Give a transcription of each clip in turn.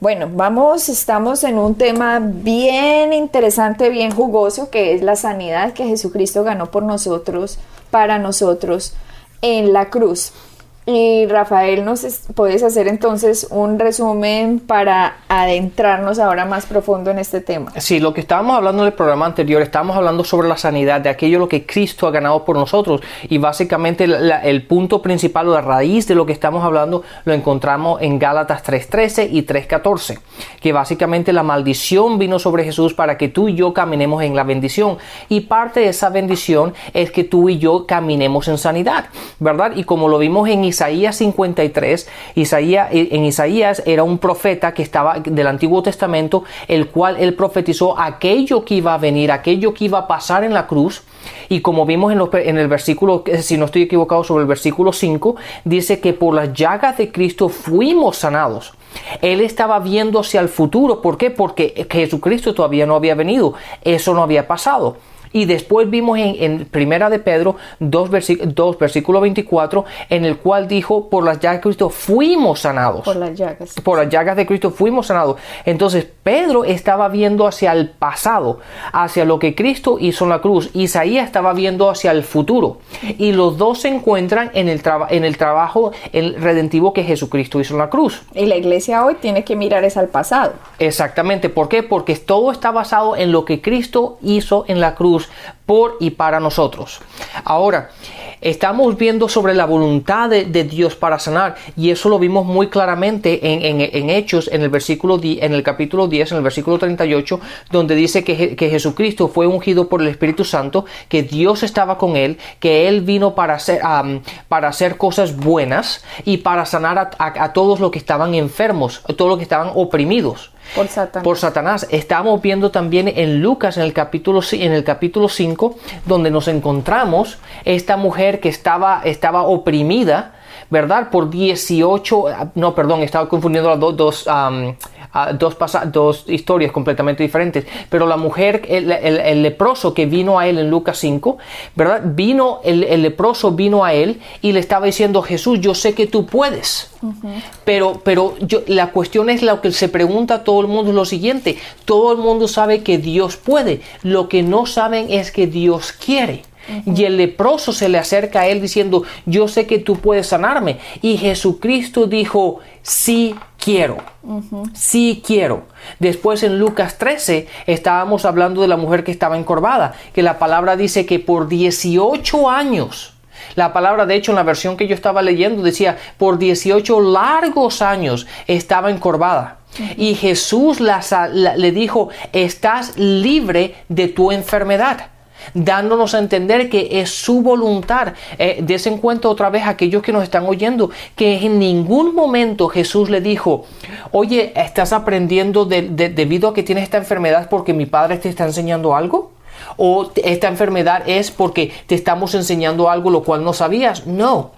Bueno, vamos, estamos en un tema bien interesante, bien jugoso, que es la sanidad que Jesucristo ganó por nosotros, para nosotros en la cruz. Y Rafael, ¿nos puedes hacer entonces un resumen para adentrarnos ahora más profundo en este tema? Sí, lo que estábamos hablando en el programa anterior, estábamos hablando sobre la sanidad, de aquello lo que Cristo ha ganado por nosotros. Y básicamente el punto principal o la raíz de lo que estamos hablando lo encontramos en Gálatas 3.13 y 3.14, que básicamente la maldición vino sobre Jesús para que tú y yo caminemos en la bendición. Y parte de esa bendición es que tú y yo caminemos en sanidad, ¿verdad? Y como lo vimos en Isaías, Isaías 53, Isaías, eh, en Isaías era un profeta que estaba del Antiguo Testamento, el cual él profetizó aquello que iba a venir, aquello que iba a pasar en la cruz. Y como vimos en, el versículo, eh, si no estoy equivocado, sobre el versículo 5, dice que por las llagas de Cristo fuimos sanados. Él estaba viendo hacia el futuro. ¿Por qué? Porque Jesucristo todavía no había venido. Eso no había pasado. Y después vimos en, Primera de Pedro 2, versículo 24, en el cual dijo, por las llagas de Cristo fuimos sanados. Por las llagas. Por las llagas de Cristo fuimos sanados. Entonces Pedro estaba viendo hacia el pasado, hacia lo que Cristo hizo en la cruz. Isaías estaba viendo hacia el futuro. Y los dos se encuentran en el, en el trabajo el redentivo que Jesucristo hizo en la cruz. Y la iglesia hoy tiene que mirar es al pasado. Exactamente. ¿Por qué? Porque todo está basado en lo que Cristo hizo en la cruz por y para nosotros. Ahora, estamos viendo sobre la voluntad de, Dios para sanar y eso lo vimos muy claramente en, Hechos, en el versículo en el capítulo 10, en el versículo 38, donde dice que, Jesucristo fue ungido por el Espíritu Santo, que Dios estaba con él, que él vino para hacer, para hacer cosas buenas y para sanar a, a todos los que estaban enfermos, a todos los que estaban oprimidos. Por Satanás. Por Satanás. Estamos viendo también en Lucas, en el capítulo, en el capítulo 5, donde nos encontramos esta mujer que estaba, estaba oprimida, ¿verdad? Por 18, no, perdón, estaba confundiendo las dos, dos dos, dos historias completamente diferentes. Pero la mujer, el, leproso que vino a él en Lucas 5, ¿verdad? Vino, el, leproso vino a él y le estaba diciendo, Jesús, yo sé que tú puedes. Pero, pero yo, la cuestión es lo que se pregunta a todo el mundo es lo siguiente. Todo el mundo sabe que Dios puede. Lo que no saben es que Dios quiere. Y el leproso se le acerca a él diciendo, yo sé que tú puedes sanarme. Y Jesucristo dijo, sí quiero, sí quiero. Después en Lucas 13 estábamos hablando de la mujer que estaba encorvada, que la palabra dice que por 18 años, la palabra, de hecho, en la versión que yo estaba leyendo decía, por 18 largos años estaba encorvada. Y Jesús le dijo, estás libre de tu enfermedad dándonos a entender que es su voluntad. Eh, otra vez a aquellos que nos están oyendo que en ningún momento Jesús le dijo, oye, ¿estás aprendiendo debido a que tienes esta enfermedad porque mi padre te está enseñando algo? ¿O esta enfermedad es porque te estamos enseñando algo lo cual no sabías? No.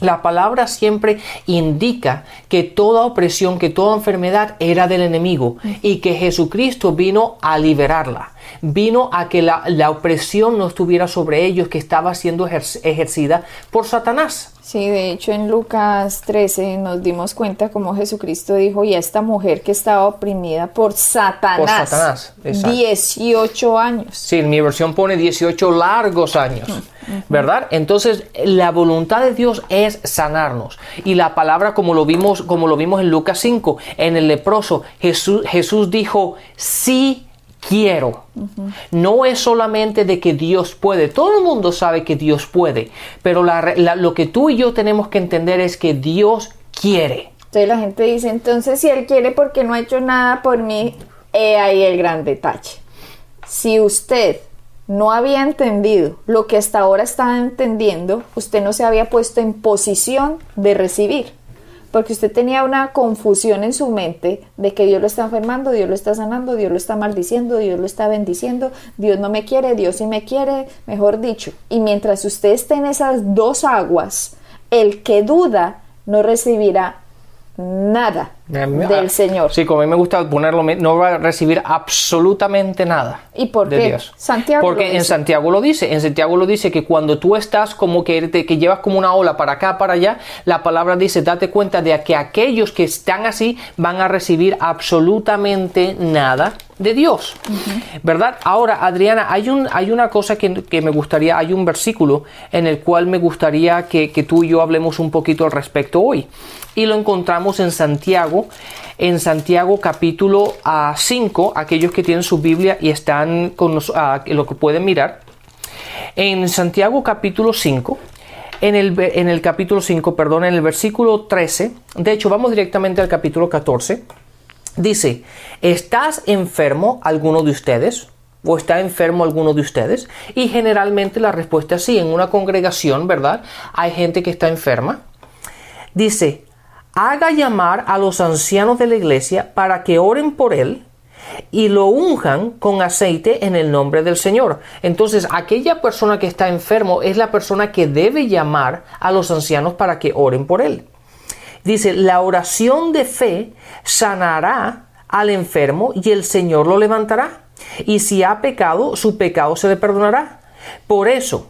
La palabra siempre indica que toda opresión, que toda enfermedad era del enemigo y que Jesucristo vino a liberarla vino a que la, opresión no estuviera sobre ellos, que estaba siendo ejercida por Satanás. Sí, de hecho en Lucas 13 nos dimos cuenta como Jesucristo dijo, y a esta mujer que estaba oprimida por Satanás, por Satanás 18 años. Sí, mi versión pone 18 largos años, ¿verdad? Entonces la voluntad de Dios es sanarnos. Y la palabra como lo vimos, como lo vimos en Lucas 5, en el leproso, Jesús, Jesús dijo, sí quiero. No es solamente de que Dios puede. Todo el mundo sabe que Dios puede. Pero lo que tú y yo tenemos que entender es que Dios quiere. Entonces la gente dice, entonces si Él quiere porque no ha hecho nada por mí, he ahí el gran detalle. Si usted no había entendido lo que hasta ahora está entendiendo, usted no se había puesto en posición de recibir. Porque usted tenía una confusión en su mente de que Dios lo está enfermando, Dios lo está sanando, Dios lo está maldiciendo, Dios lo está bendiciendo, Dios no me quiere, Dios sí me quiere, mejor dicho. Y mientras usted esté en esas dos aguas, el que duda no recibirá nada del Señor. Sí, como a mí me gusta ponerlo, no va a recibir absolutamente nada. ¿Y por de qué? Dios. Santiago Porque en. Santiago lo dice, en Santiago lo dice que cuando tú estás como que, te- que llevas como una ola para acá, para allá, la palabra dice, date cuenta de que aquellos que están así van a recibir absolutamente nada de Dios. ¿Verdad? Ahora, Adriana, hay, un, hay una cosa que, que me gustaría, hay un versículo en el cual me gustaría que, que tú y yo hablemos un poquito al respecto hoy. Y lo encontramos en Santiago, en Santiago capítulo ah, 5, aquellos que tienen su Biblia y están con lo que pueden mirar. En Santiago capítulo 5, en el, en el capítulo 5, perdón, en el versículo 13, de hecho vamos directamente al capítulo 14, dice, ¿estás enfermo alguno de ustedes? ¿O está enfermo alguno de ustedes? Y generalmente la respuesta es sí, en una congregación, ¿verdad? Hay gente que está enferma. Dice, haga llamar a los ancianos de la iglesia para que oren por él y lo unjan con aceite en el nombre del Señor. Entonces, aquella persona que está enfermo es la persona que debe llamar a los ancianos para que oren por él. Dice, la oración de fe sanará al enfermo y el Señor lo levantará. Y si ha pecado, su pecado se le perdonará. Por eso,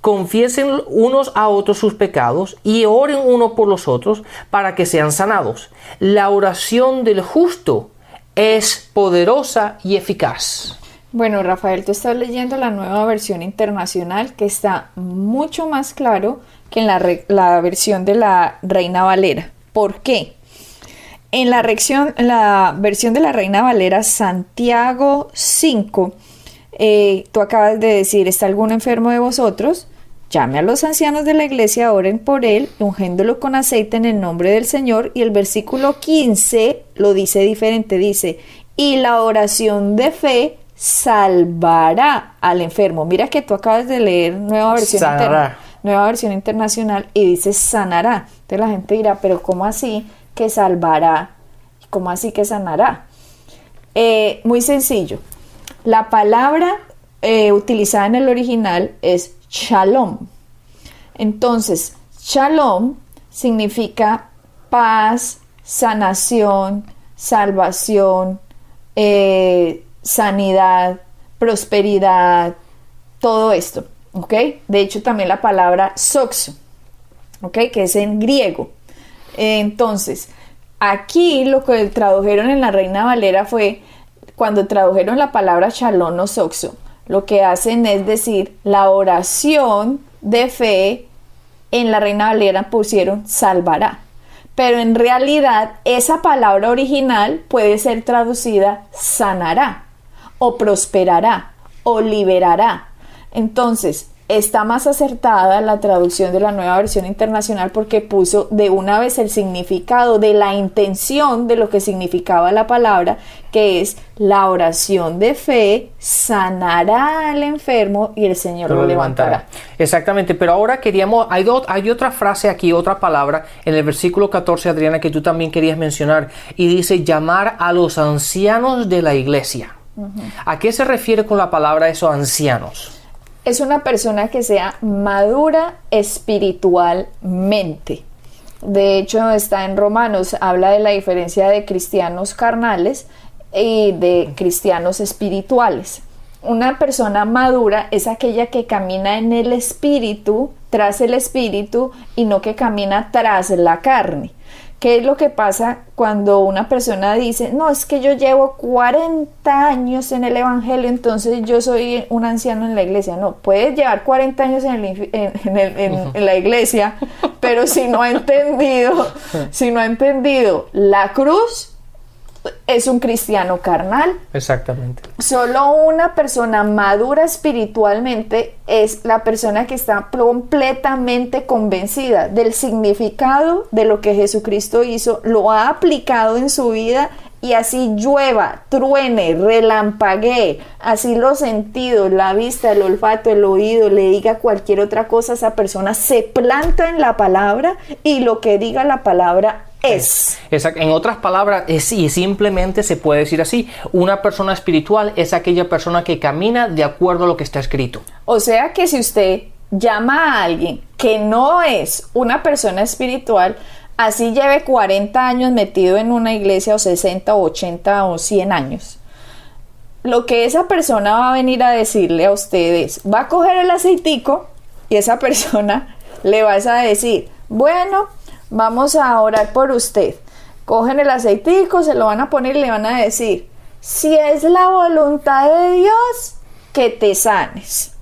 confiesen unos a otros sus pecados y oren uno por los otros para que sean sanados. La oración del justo es poderosa y eficaz. Bueno, Rafael, tú estás leyendo la nueva versión internacional que está mucho más claro que en la, la versión de la Reina Valera. ¿Por qué? En la, en la versión de la Reina Valera, Santiago 5, eh, tú acabas de decir, ¿está algún enfermo de vosotros? Llame a los ancianos de la iglesia, oren por él, ungéndolo con aceite en el nombre del Señor. Y el versículo 15 lo dice diferente, dice, y la oración de fe salvará al enfermo. Mira que tú acabas de leer nueva versión, Sanará. nueva versión internacional y dice sanará. Entonces la gente dirá, pero ¿cómo así que salvará? ¿Cómo así que sanará? Eh, muy sencillo. La palabra eh, utilizada en el original es shalom. Entonces, shalom significa paz, sanación, salvación, eh, sanidad, prosperidad, todo esto, ¿ok? De hecho, también la palabra soxo, ¿ok? Que es en griego. Entonces, aquí lo que tradujeron en la Reina Valera fue cuando tradujeron la palabra shalom o soxo, lo que hacen es decir la oración de fe en la Reina Valera pusieron salvará. Pero en realidad esa palabra original puede ser traducida sanará o prosperará o liberará. Entonces, está más acertada la traducción de la nueva versión internacional porque puso de una vez el significado de la intención de lo que significaba la palabra, que es la oración de fe sanará al enfermo y el Señor lo, levantará. Exactamente, pero ahora queríamos, hay, do- hay otra frase aquí, otra palabra en el versículo 14, Adriana, que tú también querías mencionar, y dice llamar a los ancianos de la iglesia. ¿A qué se refiere con la palabra esos ancianos? Es una persona que sea madura espiritualmente. De hecho, está en Romanos, habla de la diferencia de cristianos carnales y de cristianos espirituales. Una persona madura es aquella que camina en el espíritu, tras el espíritu, y no que camina tras la carne. ¿Qué es lo que pasa cuando una persona dice, no, es que yo llevo 40 años en el Evangelio, entonces yo soy un anciano en la iglesia? No, puedes llevar 40 años en, el en- en el- en la iglesia, pero si no ha entendido, si no ha entendido la cruz, es un cristiano carnal. Exactamente. Solo una persona madura espiritualmente es la persona que está completamente convencida del significado de lo que Jesucristo hizo, lo ha aplicado en su vida y así llueva, truene, relampaguee, así los sentidos, la vista, el olfato, el oído, le diga cualquier otra cosa, esa persona se planta en la palabra y lo que diga la palabra es. Exacto. En otras palabras, es, sí, simplemente se puede decir así, una persona espiritual es aquella persona que camina de acuerdo a lo que está escrito. O sea que si usted llama a alguien que no es una persona espiritual, así lleve 40 años metido en una iglesia o 60 o 80 o 100 años. Lo que esa persona va a venir a decirle a ustedes, va a coger el aceitico y esa persona le vas a decir, bueno, vamos a orar por usted. Cogen el aceitico, se lo van a poner y le van a decir, si es la voluntad de Dios, que te sanes.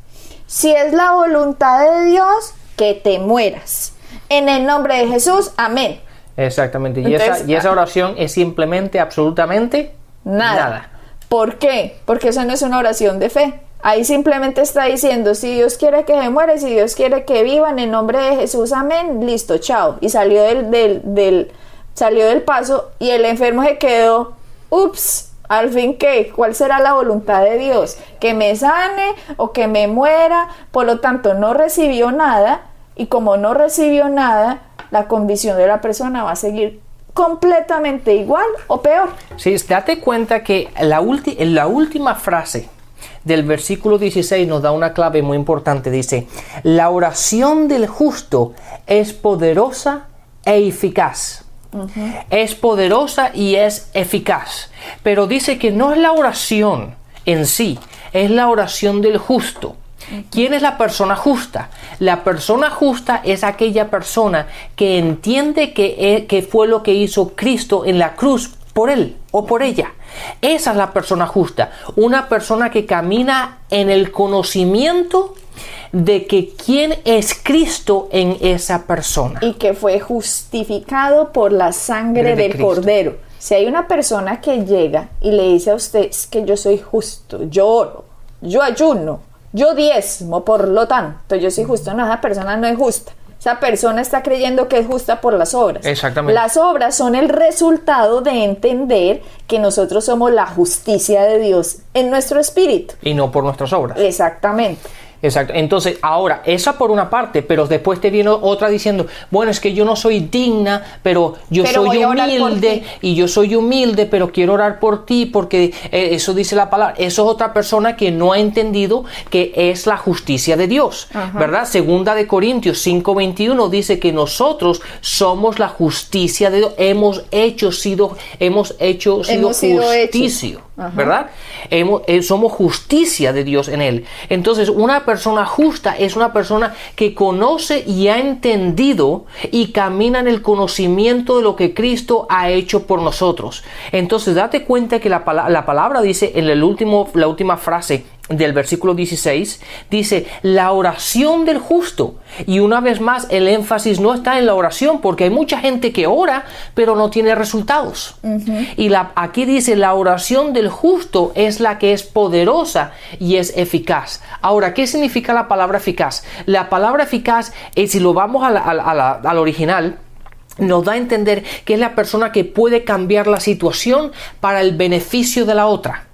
Si es la voluntad de Dios, que te mueras. En el nombre de Jesús, amén. Exactamente. Y, esa, y esa oración es simplemente, absolutamente Nada. nada. ¿Por qué? Porque eso no es una oración de fe. Ahí simplemente está diciendo, si Dios quiere que se muera si Dios quiere que viva, en el nombre de Jesús, amén, listo, chao. Y salió del, del, del, salió del paso y el enfermo se quedó, ups, al fin qué, ¿cuál será la voluntad de Dios? ¿Que me sane o que me muera? Por lo tanto, no recibió nada y como no recibió nada, la condición de la persona va a seguir completamente igual o peor. Sí, date cuenta que la, ulti- la última frase del versículo 16 nos da una clave muy importante. Dice, la oración del justo es poderosa e eficaz. Es poderosa y es eficaz. Pero dice que no es la oración en sí, es la oración del justo. ¿Quién es la persona justa? La persona justa es aquella persona que entiende que, e- que fue lo que hizo Cristo en la cruz por él o por ella. Esa es la persona justa. Una persona que camina en el conocimiento de que quién es Cristo en esa persona. y que fue justificado por la sangre De del Cristo. Cordero. Si hay una persona que llega y le dice a usted "Es que yo soy justo, yo oro, yo ayuno, yo diezmo, por lo tanto yo soy justo, no, esa persona no es justa. Esa persona está creyendo que es justa por las obras. Exactamente. Las obras son el resultado de entender que nosotros somos la justicia de Dios en nuestro espíritu. Y no por nuestras obras. Exactamente. Exacto. Entonces, ahora, esa por una parte, pero después te viene otra diciendo, bueno, es que yo no soy digna, pero yo Pero soy humilde y yo soy humilde, pero quiero orar por ti porque eh, eso dice la palabra. Eso es otra persona que no ha entendido que es la justicia de Dios, ¿verdad? Segunda de Corintios 5:21 dice que nosotros somos la justicia de Dios, hemos hecho sido hemos hecho sido Hemos sido hechos. justicia, ¿verdad? Eh, somos justicia de Dios en él. Entonces, una persona justa es una persona que conoce y ha entendido y camina en el conocimiento de lo que Cristo ha hecho por nosotros. Entonces, date cuenta que la, la palabra dice en último, la última frase del versículo 16, dice la oración del justo. Y una vez más, el énfasis no está en la oración, porque hay mucha gente que ora, pero no tiene resultados. Y la, aquí dice, la oración del justo es la que es poderosa y es eficaz. Ahora, ¿qué significa la palabra eficaz? La palabra eficaz, eh, si lo vamos a la- a la- al original, nos da a entender que es la persona que puede cambiar la situación para el beneficio de la otra.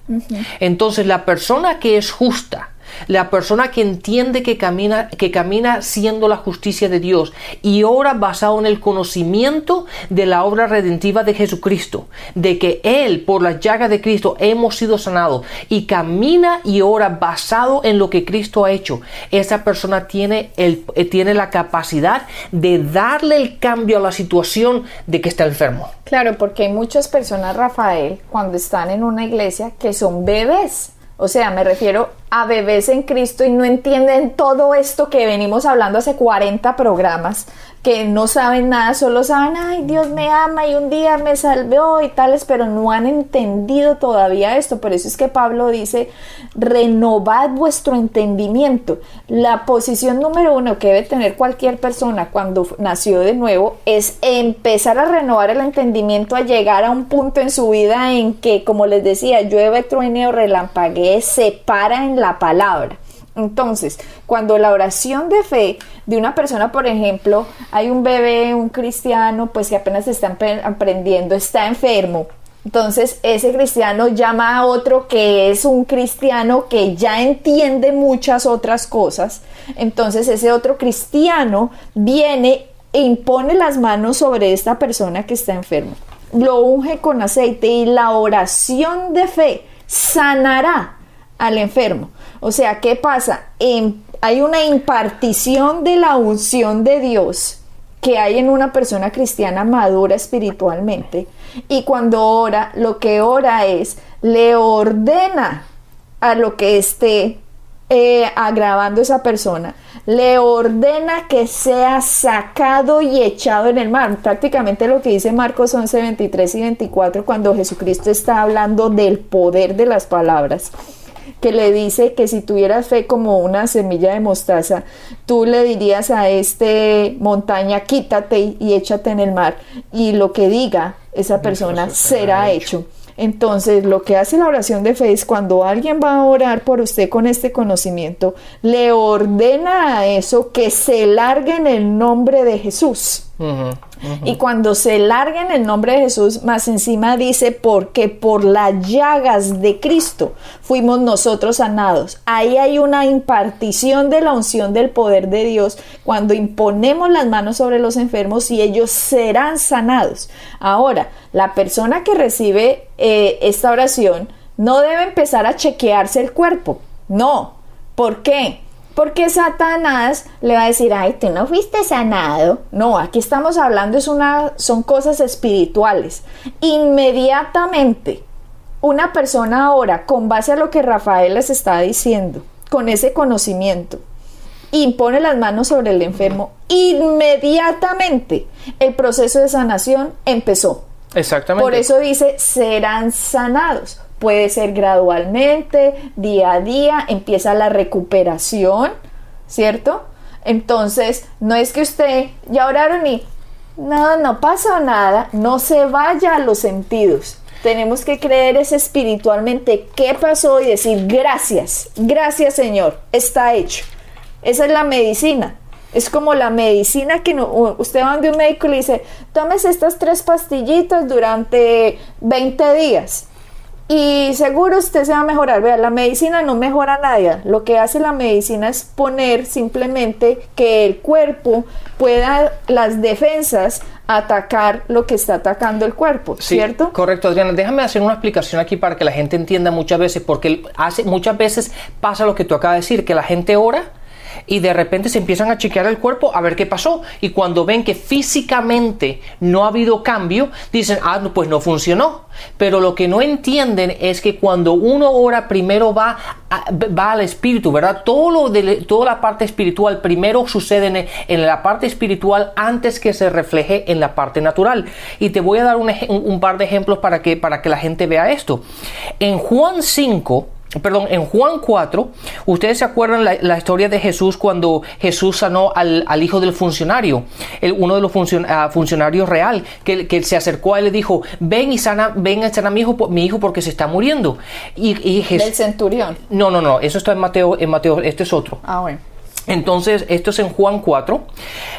Entonces, la persona que es justa, la persona que entiende que camina, que camina siendo la justicia de Dios y ora basado en el conocimiento de la obra redentiva de Jesucristo, de que Él, por las llagas de Cristo, hemos sido sanados y camina y ora basado en lo que Cristo ha hecho, esa persona tiene, el, eh, tiene la capacidad de darle el cambio a la situación de que está enfermo. Claro, porque hay muchas personas, Rafael, cuando están en una iglesia, que son bebés. O sea, me refiero a bebés en Cristo y no entienden todo esto que venimos hablando hace 40 programas, que no saben nada, solo saben, ay, Dios me ama y un día me salvó y tales, pero no han entendido todavía esto. Por eso es que Pablo dice, renovad vuestro entendimiento. La posición número uno que debe tener cualquier persona cuando nació de nuevo es empezar a renovar el entendimiento, a llegar a un punto en su vida en que, como les decía, llueve, truene o relampaguee, se para en la palabra. Entonces, cuando la oración de fe de una persona, por ejemplo, hay un bebé, un cristiano, pues que apenas está aprendiendo, está enfermo Entonces ese cristiano llama a otro que es un cristiano que ya entiende muchas otras cosas. Entonces ese otro cristiano viene e impone las manos sobre esta persona que está enferma. Lo unge con aceite y la oración de fe sanará al enfermo. O sea, ¿qué pasa? hay una impartición de la unción de Dios que hay en una persona cristiana madura espiritualmente. Y cuando ora, lo que ora es, le ordena a lo que esté eh, agravando esa persona, le ordena que sea sacado y echado en el mar. Prácticamente lo que dice Marcos 11, 23 y 24 cuando Jesucristo está hablando del poder de las palabras que le dice que si tuvieras fe como una semilla de mostaza, tú le dirías a este montaña, quítate y échate en el mar. Y lo que diga esa persona será hecho. Entonces, lo que hace la oración de fe es cuando alguien va a orar por usted con este conocimiento, le ordena a eso que se largue en el nombre de Jesús. Y cuando se larga en el nombre de Jesús, más encima dice, porque por las llagas de Cristo fuimos nosotros sanados. Ahí hay una impartición de la unción del poder de Dios cuando imponemos las manos sobre los enfermos y ellos serán sanados. Ahora, la persona que recibe eh, esta oración no debe empezar a chequearse el cuerpo. No. ¿Por qué? Porque Satanás le va a decir, ay, tú no fuiste sanado. No, aquí estamos hablando, es una, son cosas espirituales. Inmediatamente, una persona ahora, con base a lo que Rafael les está diciendo, con ese conocimiento, impone las manos sobre el enfermo, inmediatamente el proceso de sanación empezó. Exactamente. Por eso dice, serán sanados puede ser gradualmente, día a día, empieza la recuperación, ¿cierto? Entonces, no es que usted ya oraron y no, no pasa nada, no se vaya a los sentidos. Tenemos que creer es espiritualmente qué pasó y decir gracias, gracias Señor, está hecho. Esa es la medicina. Es como la medicina que no, usted va de un médico y le dice, tomes estas tres pastillitas durante 20 días y seguro usted se va a mejorar. Vea, la medicina no mejora nada. Lo que hace la medicina es poner simplemente que el cuerpo pueda, las defensas, atacar lo que está atacando el cuerpo, ¿cierto? Correcto, Adriana. Déjame hacer una explicación aquí para que la gente entienda muchas veces, porque hace, muchas veces pasa lo que tú acabas de decir, que la gente ora y de repente se empiezan a chequear el cuerpo a ver qué pasó y cuando ven que físicamente no ha habido cambio, dicen, ah, pues no funcionó. Pero lo que no entienden es que cuando uno ora primero va, va al espíritu, ¿verdad? Todo lo de, toda la parte espiritual primero sucede en, en, la parte espiritual antes que se refleje en la parte natural. Y te voy a dar un, par de ejemplos para que, para que la gente vea esto. En Juan 5, perdón, en Juan 4, ustedes se acuerdan la, historia de Jesús cuando Jesús sanó al, hijo del funcionario, el, uno de los ah, funcionarios real, que, que, se acercó a él y le dijo, ven y sana, ven a mi hijo, mi hijo porque se está muriendo. Y, Jesús, Del centurión. No, no, no, eso está en Mateo, en Mateo, este es otro. Ah, bueno. Entonces, esto es en Juan 4.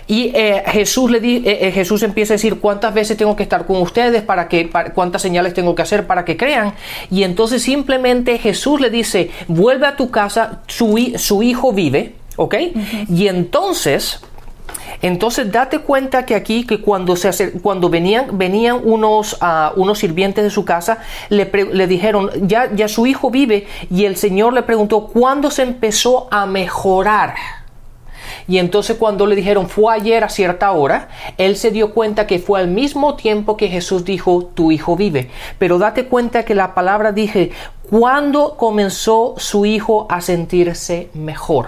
Y eh, Jesús, le di, eh, eh, Jesús empieza a decir cuántas veces tengo que estar con ustedes, para que, cuántas señales tengo que hacer para que crean. Y entonces simplemente Jesús le dice, vuelve a tu casa, su, su hijo vive. ¿Ok? Y entonces... Entonces date cuenta que aquí que cuando se cuando venían venían unos uh, unos sirvientes de su casa le, le, dijeron ya ya su hijo vive y el Señor le preguntó cuándo se empezó a mejorar. Y entonces cuando le dijeron fue ayer a cierta hora, él se dio cuenta que fue al mismo tiempo que Jesús dijo tu hijo vive. Pero date cuenta que la palabra dije, ¿cuándo comenzó su hijo a sentirse mejor?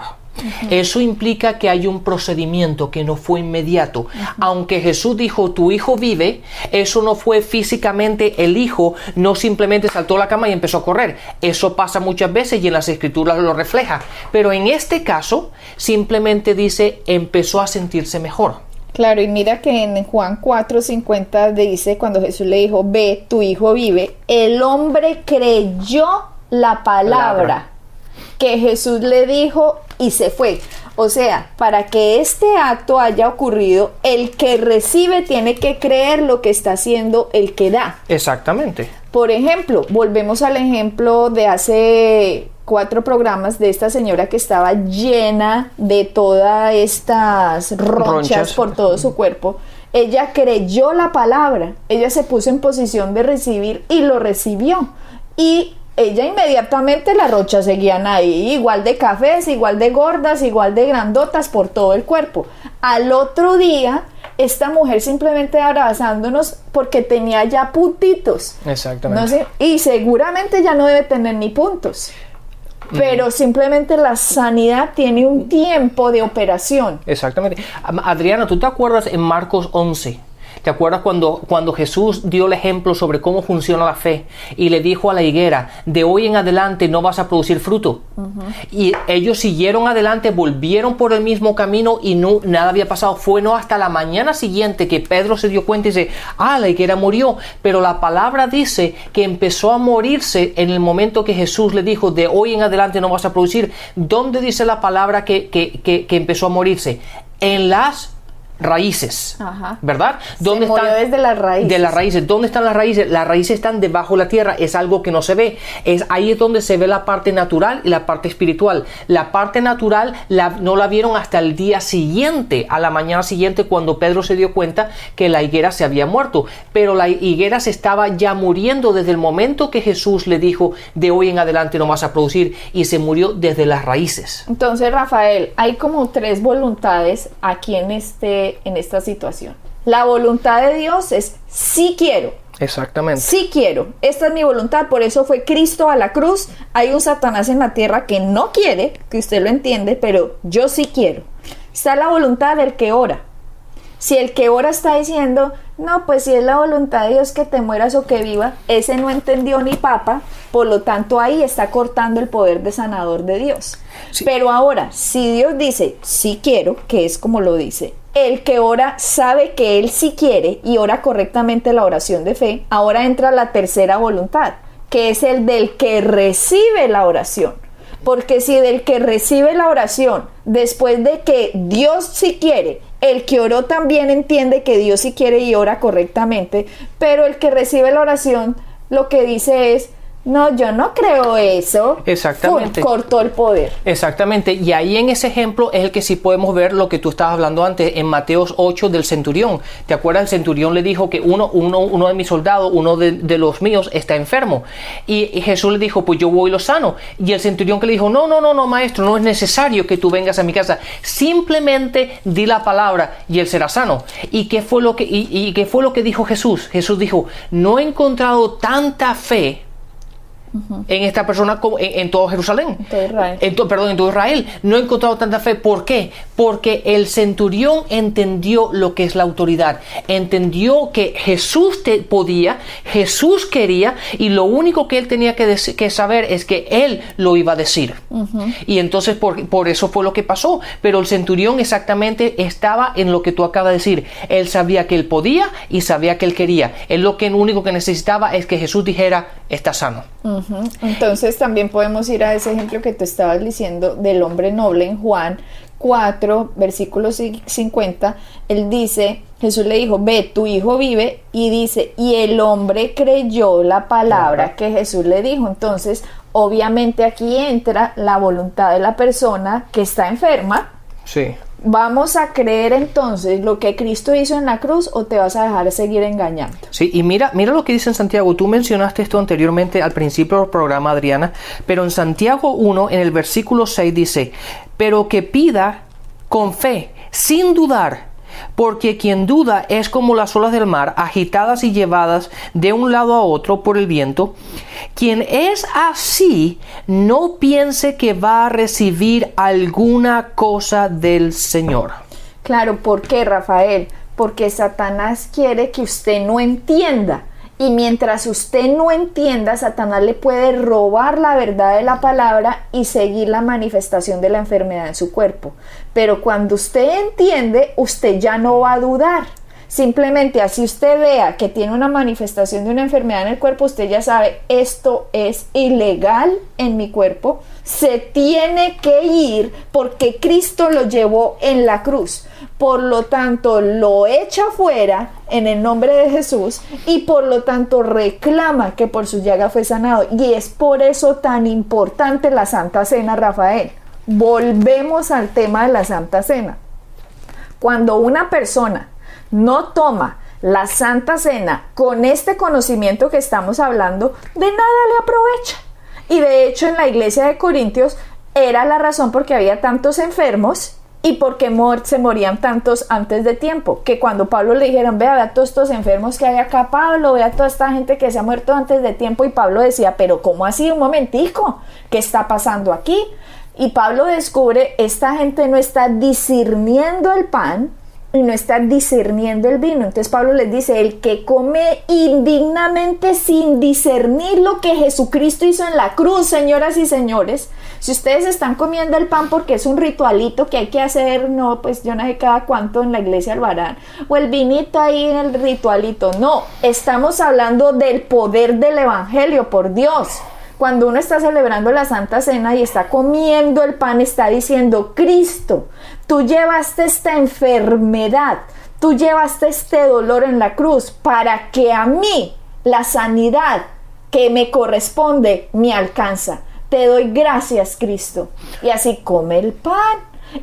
Eso implica que hay un procedimiento que no fue inmediato. Aunque Jesús dijo, tu hijo vive, eso no fue físicamente el hijo, no simplemente saltó la cama y empezó a correr. Eso pasa muchas veces y en las escrituras lo refleja. Pero en este caso, simplemente dice, empezó a sentirse mejor. Claro, y mira que en Juan 4:50 dice, cuando Jesús le dijo, ve, tu hijo vive, el hombre creyó la palabra que Jesús le dijo y se fue. O sea, para que este acto haya ocurrido, el que recibe tiene que creer lo que está haciendo el que da. Exactamente. Por ejemplo, volvemos al ejemplo de hace cuatro programas de esta señora que estaba llena de todas estas ronchas, Ronchas. por todo su cuerpo. Ella creyó la palabra, ella se puso en posición de recibir y lo recibió. Y ella inmediatamente las rochas seguían ahí, igual de cafés, igual de gordas, igual de grandotas por todo el cuerpo. Al otro día, esta mujer simplemente abrazándonos porque tenía ya puntitos. Exactamente. No sé, y seguramente ya no debe tener ni puntos. Pero simplemente la sanidad tiene un tiempo de operación. Exactamente. Am- Adriana, ¿tú te acuerdas en Marcos 11? ¿Te acuerdas cuando, cuando Jesús dio el ejemplo sobre cómo funciona la fe y le dijo a la higuera, de hoy en adelante no vas a producir fruto? Y ellos siguieron adelante, volvieron por el mismo camino y no, nada había pasado. Fue no hasta la mañana siguiente que Pedro se dio cuenta y dice, ah, la higuera murió. Pero la palabra dice que empezó a morirse en el momento que Jesús le dijo, de hoy en adelante no vas a producir. ¿Dónde dice la palabra que, que- que- que empezó a morirse? En las raíces, Ajá. ¿verdad? Se murió desde las raíces. De las raíces. ¿Dónde están las raíces? Las raíces están debajo de la tierra. Es algo que no se ve. Es ahí es donde se ve la parte natural y la parte espiritual. La parte natural la- no la vieron hasta el día siguiente, a la mañana siguiente, cuando Pedro se dio cuenta que la higuera se había muerto. Pero la higuera se estaba ya muriendo desde el momento que Jesús le dijo de hoy en adelante no vas a producir y se murió desde las raíces. Entonces, Rafael, hay como tres voluntades aquí en, este, en esta situación. La voluntad de Dios es sí quiero, Exactamente. sí quiero. Esta es mi voluntad, por eso fue Cristo a la cruz. Hay un Satanás en la tierra que no quiere, que usted lo entiende, pero yo sí quiero. Está la voluntad del que ora. Si el que ora está diciendo, no, pues si es la voluntad de Dios que te mueras o que viva, ese no entendió ni papa, por lo tanto ahí está cortando el poder de sanador de Dios. Sí. Pero ahora, si Dios dice, sí quiero, que es como lo dice, el que ora sabe que él sí quiere y ora correctamente la oración de fe, ahora entra la tercera voluntad, que es el del que recibe la oración. Porque si del que recibe la oración, después de que Dios sí quiere, el que oró también entiende que Dios sí quiere y ora correctamente, pero el que recibe la oración lo que dice es, no, yo no creo eso. Exactamente. Cortó el poder. Exactamente, y ahí en ese ejemplo es el que sí podemos ver lo que tú estabas hablando antes en Mateos 8 del centurión. ¿Te acuerdas? El centurión le dijo que uno, uno, uno de mis soldados, uno de, de los míos, está enfermo. Y, y Jesús le dijo, pues yo voy y lo sano. Y el centurión que le dijo, no, no, no, no, maestro, no es necesario que tú vengas a mi casa. Simplemente di la palabra y él será sano. ¿Y qué fue lo que, y, y qué fue lo que dijo Jesús? Jesús dijo, no he encontrado tanta fe en esta persona como en, en todo Jerusalén. En todo Israel. En to- perdón, en todo Israel. No he encontrado tanta fe. ¿Por qué? Porque el centurión entendió lo que es la autoridad. Entendió que Jesús te podía, Jesús quería, y lo único que él tenía que, que saber es que él lo iba a decir. Y entonces por, por eso fue lo que pasó. Pero el centurión exactamente estaba en lo que tú acabas de decir. Él sabía que él podía y sabía que él quería. Él lo que único que necesitaba es que Jesús dijera, está sano. Entonces también podemos ir a ese ejemplo que tú estabas diciendo del hombre noble en Juan 4, versículo ci- 50. Él dice, Jesús le dijo, ve, tu hijo vive, y dice, y el hombre creyó la palabra que Jesús le dijo. Entonces, obviamente aquí entra la voluntad de la persona que está enferma. Sí. ¿Vamos a creer entonces lo que Cristo hizo en la cruz o te vas a dejar seguir engañando? Sí, y mira, mira lo que dice en Santiago. Tú mencionaste esto anteriormente al principio del programa, Adriana, pero en Santiago 1, en el versículo 6 dice, pero que pida con fe, sin dudar, porque quien duda es como las olas del mar, agitadas y llevadas de un lado a otro por el viento. Quien es así, no piense que va a recibir alguna cosa del Señor. Claro, ¿por qué, Rafael? Porque Satanás quiere que usted no entienda. Y mientras usted no entienda, Satanás le puede robar la verdad de la palabra y seguir la manifestación de la enfermedad en su cuerpo. Pero cuando usted entiende, usted ya no va a dudar. Simplemente así usted vea que tiene una manifestación de una enfermedad en el cuerpo, usted ya sabe, esto es ilegal en mi cuerpo, se tiene que ir porque Cristo lo llevó en la cruz. Por lo tanto, lo echa fuera en el nombre de Jesús y por lo tanto reclama que por su llaga fue sanado. Y es por eso tan importante la Santa Cena, Rafael. Volvemos al tema de la Santa Cena. Cuando una persona no toma la Santa Cena con este conocimiento que estamos hablando, de nada le aprovecha. Y de hecho en la iglesia de Corintios era la razón porque había tantos enfermos y porque se morían tantos antes de tiempo, que cuando Pablo le dijeron, vea, vea todos estos enfermos que hay acá, Pablo, vea toda esta gente que se ha muerto antes de tiempo, y Pablo decía, pero ¿cómo así? Un momentico, ¿qué está pasando aquí? Y Pablo descubre, esta gente no está discerniendo el pan, y no está discerniendo el vino. Entonces Pablo les dice, el que come indignamente sin discernir lo que Jesucristo hizo en la cruz, señoras y señores, si ustedes están comiendo el pan porque es un ritualito que hay que hacer, no, pues yo no cada cuánto en la iglesia lo harán, o el vinito ahí en el ritualito, no, estamos hablando del poder del Evangelio, por Dios. Cuando uno está celebrando la Santa Cena y está comiendo el pan, está diciendo, Cristo, tú llevaste esta enfermedad, tú llevaste este dolor en la cruz para que a mí la sanidad que me corresponde me alcanza. Te doy gracias, Cristo. Y así come el pan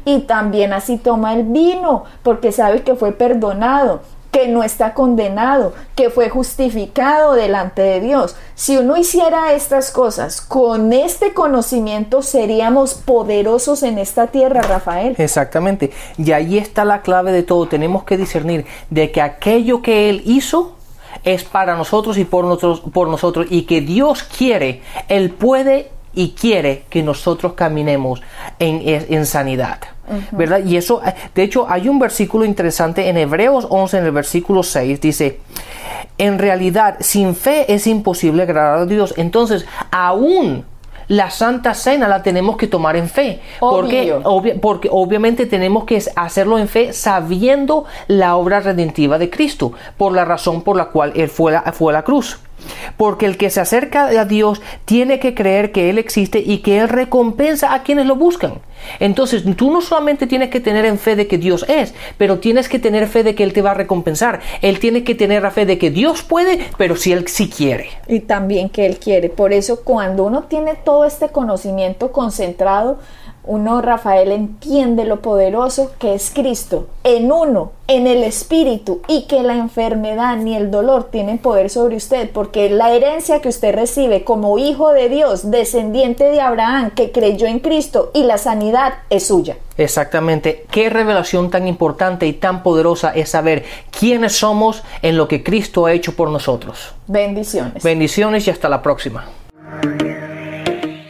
y también así toma el vino, porque sabe que fue perdonado que no está condenado, que fue justificado delante de Dios. Si uno hiciera estas cosas con este conocimiento, seríamos poderosos en esta tierra, Rafael. Exactamente. Y ahí está la clave de todo. Tenemos que discernir de que aquello que Él hizo es para nosotros y por nosotros, por nosotros y que Dios quiere, Él puede y quiere que nosotros caminemos en, en sanidad. ¿Verdad? Y eso, de hecho, hay un versículo interesante en Hebreos 11, en el versículo 6, dice, en realidad, sin fe es imposible agradar a Dios. Entonces, aún la Santa Cena la tenemos que tomar en fe. Porque, porque obviamente tenemos que hacerlo en fe sabiendo la obra redentiva de Cristo, por la razón por la cual Él fue fue a la cruz. Porque el que se acerca a Dios tiene que creer que Él existe y que Él recompensa a quienes lo buscan. Entonces, tú no solamente tienes que tener en fe de que Dios es, pero tienes que tener fe de que Él te va a recompensar. Él tiene que tener la fe de que Dios puede, pero si Él sí quiere. Y también que Él quiere. Por eso, cuando uno tiene todo este conocimiento concentrado, uno, Rafael, entiende lo poderoso que es Cristo en uno, en el Espíritu, y que la enfermedad ni el dolor tienen poder sobre usted, porque la herencia que usted recibe como hijo de Dios, descendiente de Abraham, que creyó en Cristo, y la sanidad es suya. Exactamente. Qué revelación tan importante y tan poderosa es saber quiénes somos en lo que Cristo ha hecho por nosotros. Bendiciones. Bendiciones y hasta la próxima.